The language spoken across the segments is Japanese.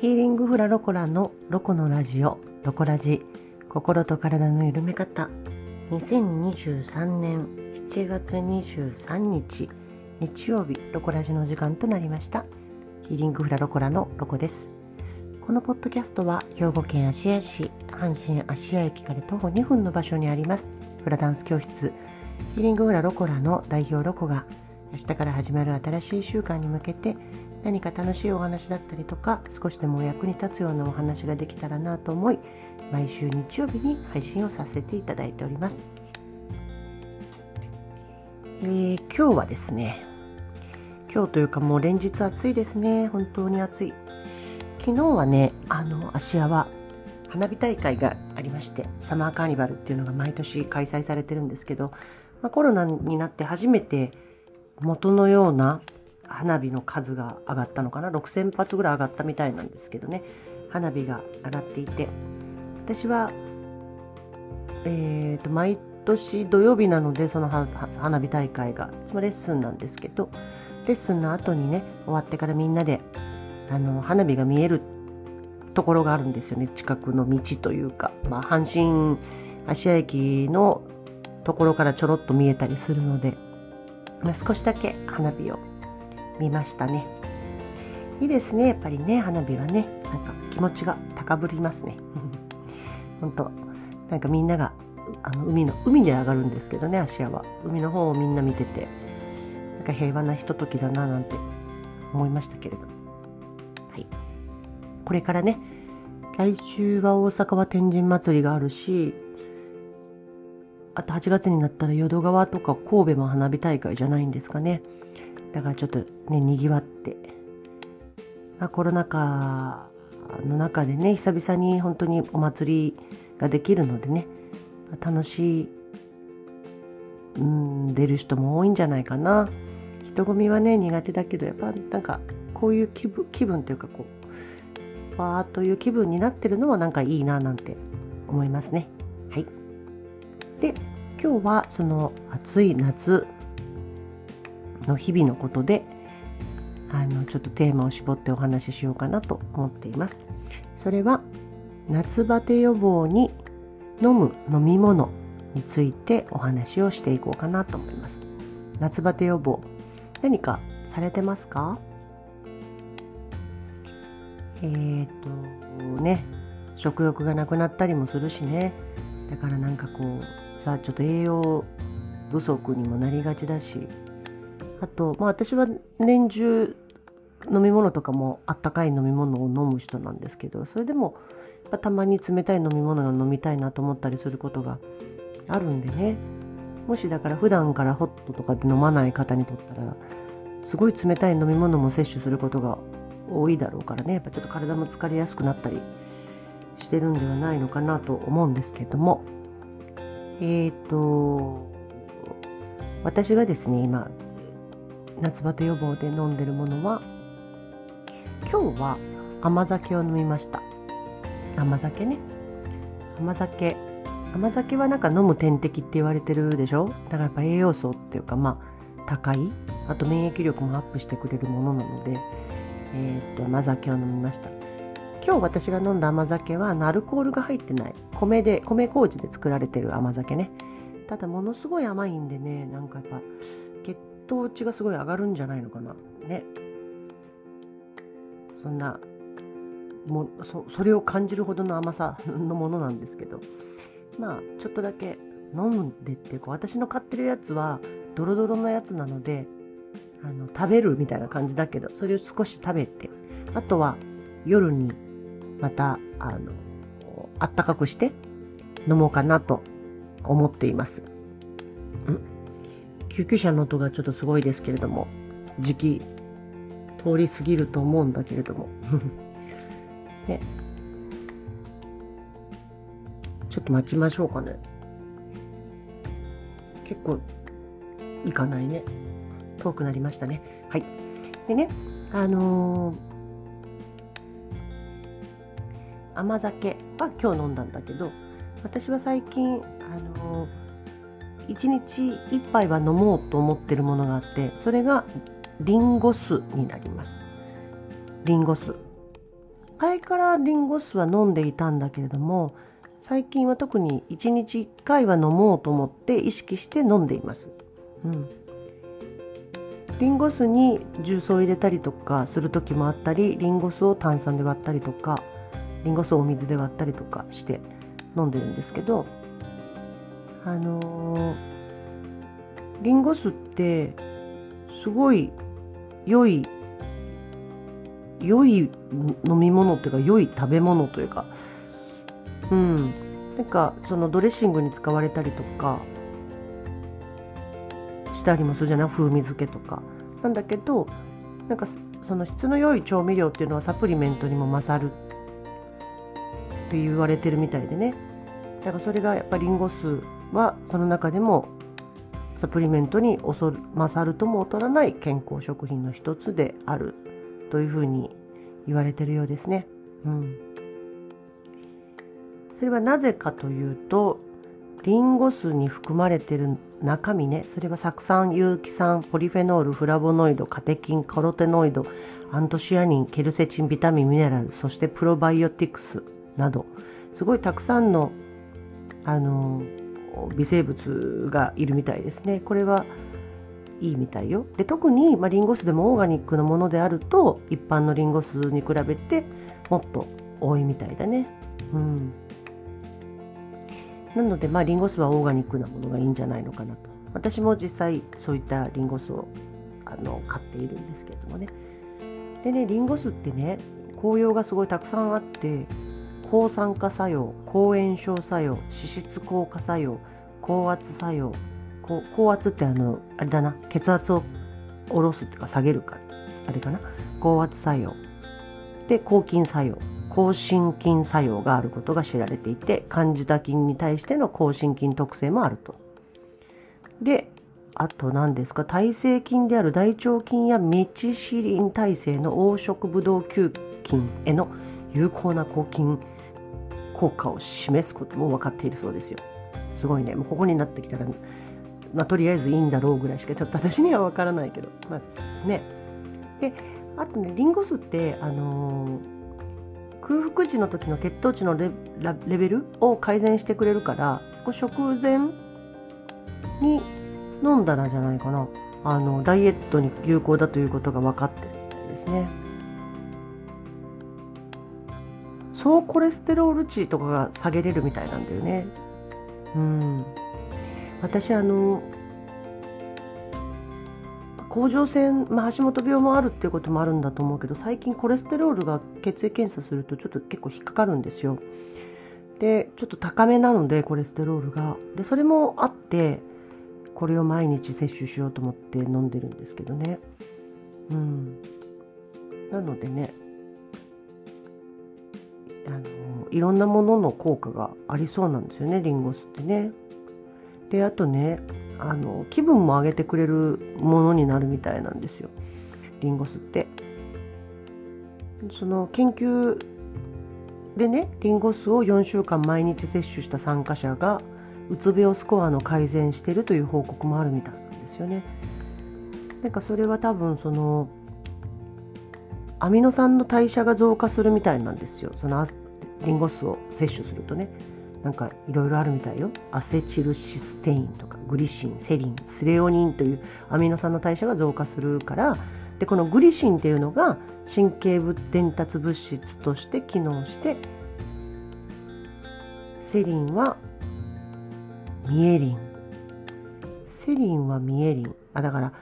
ヒーリングフラロコラのロコのラジオロコラジ。心と体の緩め方。2023年7月23日日曜日ロコラジの時間となりました。ヒーリングフラロコラのロコです。このポッドキャストは兵庫県芦屋市阪神芦屋駅から徒歩2分の場所にあります。フラダンス教室。ヒーリングフラロコラの代表ロコが明日から始まる新しい週間に向けて何か楽しいお話だったりとか少しでもお役に立つようなお話ができたらなと思い毎週日曜日に配信をさせていただいております、えー、今日はですね今日というかもう連日暑いですね。本当に暑い。昨日はねあの芦屋は花火大会がありましてサマーカーニバルっていうのが毎年開催されてるんですけど、まあ、コロナになって初めて元のような花火の数が上がったのかな？6000発ぐらい上がったみたいなんですけどね。花火が上がっていて。私は、えーと、毎年土曜日なのでその花火大会が。いつもレッスンなんですけど。レッスンの後にね終わってからみんなであの花火が見えるところがあるんですよね。近くの道というか、まあ、阪神芦屋駅のところからちょろっと見えたりするので。まあ、少しだけ花火を見ましたね。いいですね。やっぱりね花火はねなんか気持ちが高ぶりますね。本当なんかみんながあの海の海で上がるんですけどね芦屋は。海の方をみんな見てて。なんか平和なひとときだななんて思いましたけれど。はい。これからね来週は大阪は天神祭りがあるしあと8月になったら淀川とか神戸も花火大会じゃないんですかね。だからちょっとね、賑わって。まあ、コロナ禍の中でね、久々に本当にお祭りができるのでね、楽しい、うん、出る人も多いんじゃないかな。人混みはね、苦手だけど、やっぱなんか、こういう気分、気分というかこう、わーという気分になってるのはなんかいいななんて思いますね。はい。で今日はその暑い夏の日々のことであのちょっとテーマを絞ってお話ししようかなと思っています。それは夏バテ予防に飲む飲み物についてお話をしていこうかなと思います。夏バテ予防何かされてますか？えっ、ー、とね食欲がなくなったりもするしね。だからなんかこうさちょっと栄養不足にもなりがちだし。あと、まあ、私は年中飲み物とかもあったかい飲み物を飲む人なんですけどそれでもたまに冷たい飲み物が飲みたいなと思ったりすることがあるんでね。もしだから普段からホットとかで飲まない方にとったらすごい冷たい飲み物も摂取することが多いだろうからね。やっぱちょっと体も疲れやすくなったりしてるんではないのかなと思うんですけども。えっ、ー、と私がですね今夏バテ予防で飲んでるものは？今日は甘酒を飲みました。甘酒ね。甘酒。甘酒はなんか飲む点滴って言われてるでしょ？だからやっぱ栄養素っていうかまあ高い。あと免疫力もアップしてくれるものなのでえっ、と甘酒を飲みました。今日私が飲んだ甘酒はアルコールが入ってない。米で米麹で作られてる甘酒ね。ただものすごい甘いんでねなんかやっぱ血糖値がすごい上がるんじゃないのかな。ね。そんなもそそれを感じるほどの甘さのものなんですけど。まあちょっとだけ飲んでっていうか私の買ってるやつはドロドロのやつなのであの食べるみたいな感じだけどそれを少し食べてあとは夜にまたあのあったかくして飲もうかなと思っています。救急車の音がちょっとすごいですけれども時期通り過ぎると思うんだけれども。ね。ちょっと待ちましょうかね。結構行かないね。遠くなりましたね。はい。でねあのー甘酒は今日飲んだんだけど私は最近あの1日1杯は飲もうと思ってるものがあってそれがリンゴ酢になります。リンゴ酢。前からリンゴ酢は飲んでいたんだけれども最近は特に1日1回は飲もうと思って意識して飲んでいます。うん、リンゴ酢に重曹を入れたりとかする時もあったりリンゴ酢を炭酸で割ったりとかリンゴ酢をお水で割ったりとかして飲んでるんですけどあのー、リンゴ酢ってすごい良い良い飲み物というか良い食べ物というか。うん。なんかそのドレッシングに使われたりとか。したりもするじゃない？風味付けとか。なんだけどなんかその質の良い調味料っていうのはサプリメントにも勝るって言われてるみたいでね。だからそれがやっぱりリンゴ酢はその中でもサプリメントに勝るとも劣らない健康食品の一つであるというふうに言われてるようですね。うん、それはなぜかというとリンゴ酢に含まれてる中身ねそれは酢酸有機酸ポリフェノールフラボノイドカテキンカロテノイドアントシアニンケルセチンビタミンミネラルそしてプロバイオティクスなどすごいたくさんのあの微生物がいるみたいですね。これはいいみたいよ。で特に、まあ、リンゴ酢でもオーガニックのものであると一般のリンゴ酢に比べてもっと多いみたいだね。うん。なのでまあリンゴ酢はオーガニックなものがいいんじゃないのかなと。私も実際そういったリンゴ酢をあの買っているんですけれどもね。でねリンゴ酢ってね紅葉がすごいたくさんあって抗酸化作用抗炎症作用脂質硬化作用高圧作用高圧ってあのあれだな血圧を下ろすっていうか下げるかあれかな？高圧作用。で抗菌作用抗心筋作用があることが知られていてカンジダ菌に対しての抗心筋特性もあると。であと何ですか？耐性菌である大腸菌やメチシリン耐性の黄色ブドウ球菌への有効な抗菌効果を示すことも分かっているそうですよ。すごいね。もうここになってきたら、まあ、とりあえずいいんだろうぐらいしかちょっと私には分からないけど、まずね。で、あとね、リンゴ酢って、あのー、空腹時の時の血糖値のレベルを改善してくれるから、こ食前に飲んだらじゃないかな。あの、ダイエットに有効だということが分かってるみたいですね。総コレステロール値とかが下げれるみたいなんだよね。うん。私あの甲状腺、まあ、橋本病もあるっていうこともあるんだと思うけど最近コレステロールが血液検査するとちょっと結構引っかかるんですよ。でちょっと高めなのでコレステロールが。でそれもあってこれを毎日摂取しようと思って飲んでるんですけどね。うん。なのでねあのいろんなものの効果がありそうなんですよねリンゴ酢ってね。であとねあの気分も上げてくれるものになるみたいなんですよリンゴ酢って。その研究でねリンゴ酢を4週間毎日摂取した参加者がうつ病スコアの改善してるという報告もあるみたいなんですよね。なんかそれは多分そのアミノ酸の代謝が増加するみたいなんですよ。そのリンゴ酢を摂取するとね。なんかいろいろあるみたいよ。アセチルシステインとかグリシンセリンスレオニンというアミノ酸の代謝が増加するから。でこのグリシンっていうのが神経伝達物質として機能してセリンはミエリン。セリンはミエリン。あだから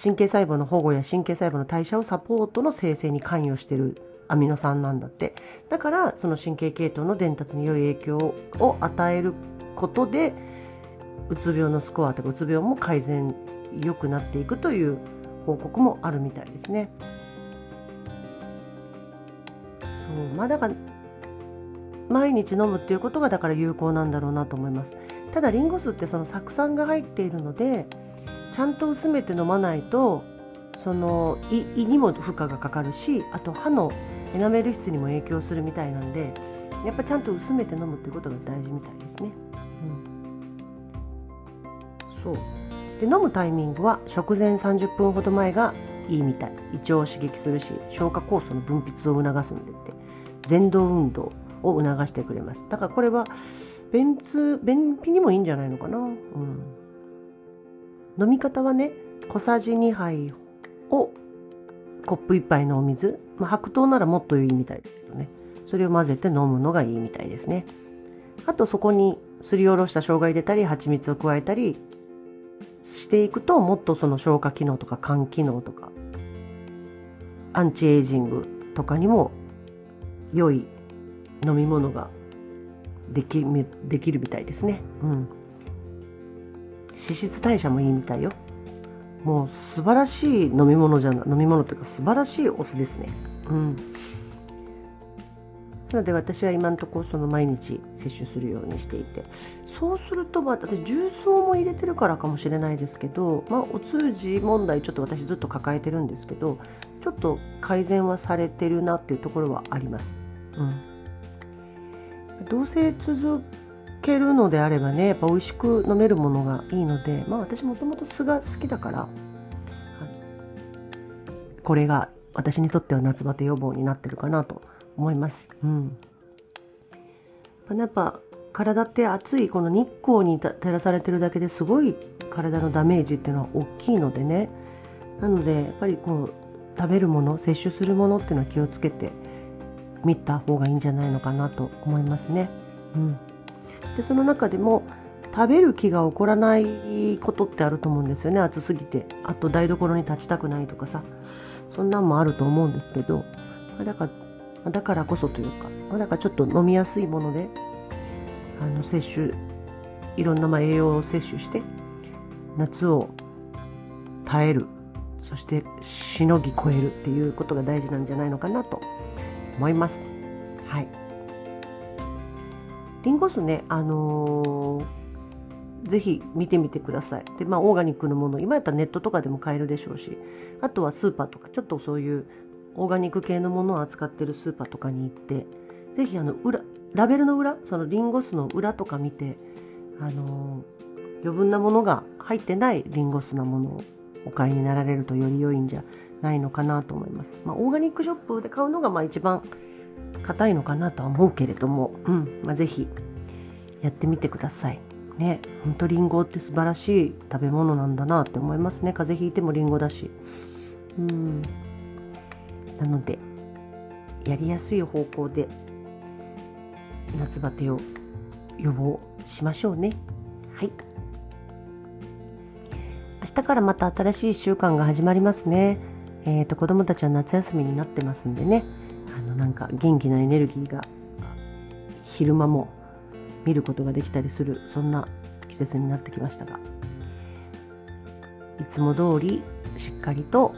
神経細胞の保護や神経細胞の代謝をサポートの生成に関与しているアミノ酸なんだってだからその神経系統の伝達に良い影響を与えることでうつ病のスコアとかうつ病も改善良くなっていくという報告もあるみたいですね。そうまあだから毎日飲むっていうことがだから有効なんだろうなと思います。ただリンゴ酢ってその酢酸が入っているのでちゃんと薄めて飲まないとその胃にも負荷がかかるしあと歯のエナメル質にも影響するみたいなんでやっぱちゃんと薄めて飲むっていうことが大事みたいですね。うん、そう。で飲むタイミングは食前30分ほど前がいいみたい。胃腸を刺激するし消化酵素の分泌を促すんでって。前動運動を促してくれます。だからこれは便通便秘にもいいんじゃないのかな、うん、飲み方はね小さじ2杯をコップ1杯のお水、まあ、白桃ならもっといいみたいですけどねそれを混ぜて飲むのがいいみたいですねあとそこにすりおろした生姜入れたり蜂蜜を加えたりしていくともっとその消化機能とか肝機能とかアンチエイジングとかにも良い飲み物ができできるみたいですね。うん。脂質代謝もいいみたいよ。もう素晴らしい飲み物じゃな飲み物というか素晴らしいお酢ですね。うん。なので私は今のところその毎日摂取するようにしていてそうするとまあ私重曹も入れてるからかもしれないですけど、まあ、お通じ問題ちょっと私ずっと抱えてるんですけどちょっと改善はされてるなっていうところはあります。うん、どうせ続けるのであればねやっぱ美味しく飲めるものがいいのでまあ私もともと酢が好きだからこれが私にとっては夏バテ予防になってるかなと思います。うん、やっぱ体って暑いこの日光に照らされてるだけですごい体のダメージっていうのは大きいのでねなのでやっぱりこう食べるもの摂取するものっていうのは気をつけて見た方がいいんじゃないのかなと思いますね。うん、でその中でも食べる気が起こらないことってあると思うんですよね。暑すぎて。あと台所に立ちたくないとかさ。そんなんもあると思うんですけど。だからだからこそというかだからちょっと飲みやすいものであの摂取いろんなま栄養を摂取して夏を耐える。そしてしのぎ越えるっていうことが大事なんじゃないのかなと思います。はい。リンゴ酢ね、あのー、ぜひ見てみてください。で、まあ、オーガニックのもの、今やったらネットとかでも買えるでしょうし、あとはスーパーとか、ちょっとそういうオーガニック系のものを扱ってるスーパーとかに行って、ぜひあの裏、ラベルの裏、そのリンゴ酢の裏とか見て、あのー、余分なものが入ってないリンゴ酢なものをお買いになられるとより良いんじゃないのかなと思います。まあ、オーガニックショップで買うのがまあ一番硬いのかなとは思うけれども、うんまあ、ぜひやってみてください。ね、ほんとリンゴって素晴らしい食べ物なんだなって思いますね。風邪ひいてもリンゴだし。うん。なので、やりやすい方向で夏バテを予防しましょうね。はい。明日からまた新しい1週間が始まりますね。えっ、ー、と、子供たちは夏休みになってますんでね、あの、なんか元気なエネルギーが昼間も見ることができたりする、そんな季節になってきましたが、いつも通りしっかりと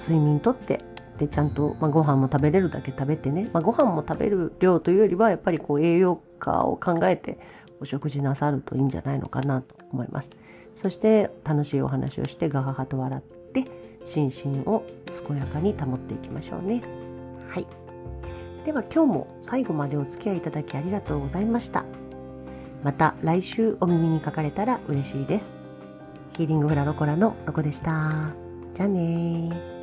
睡眠とって、で、ちゃんと、まあ、ご飯も食べれるだけ食べてね、まあ、ご飯も食べる量というよりは、やっぱりこう栄養価を考えてお食事なさるといいんじゃないのかなと思います。そして楽しいお話をしてガハハと笑って心身を健やかに保っていきましょうね。では今日も最後までお付き合いいただきありがとうございました。また来週お耳にかかれたら嬉しいです。ヒーリングフラロコラのロコでした。じゃあね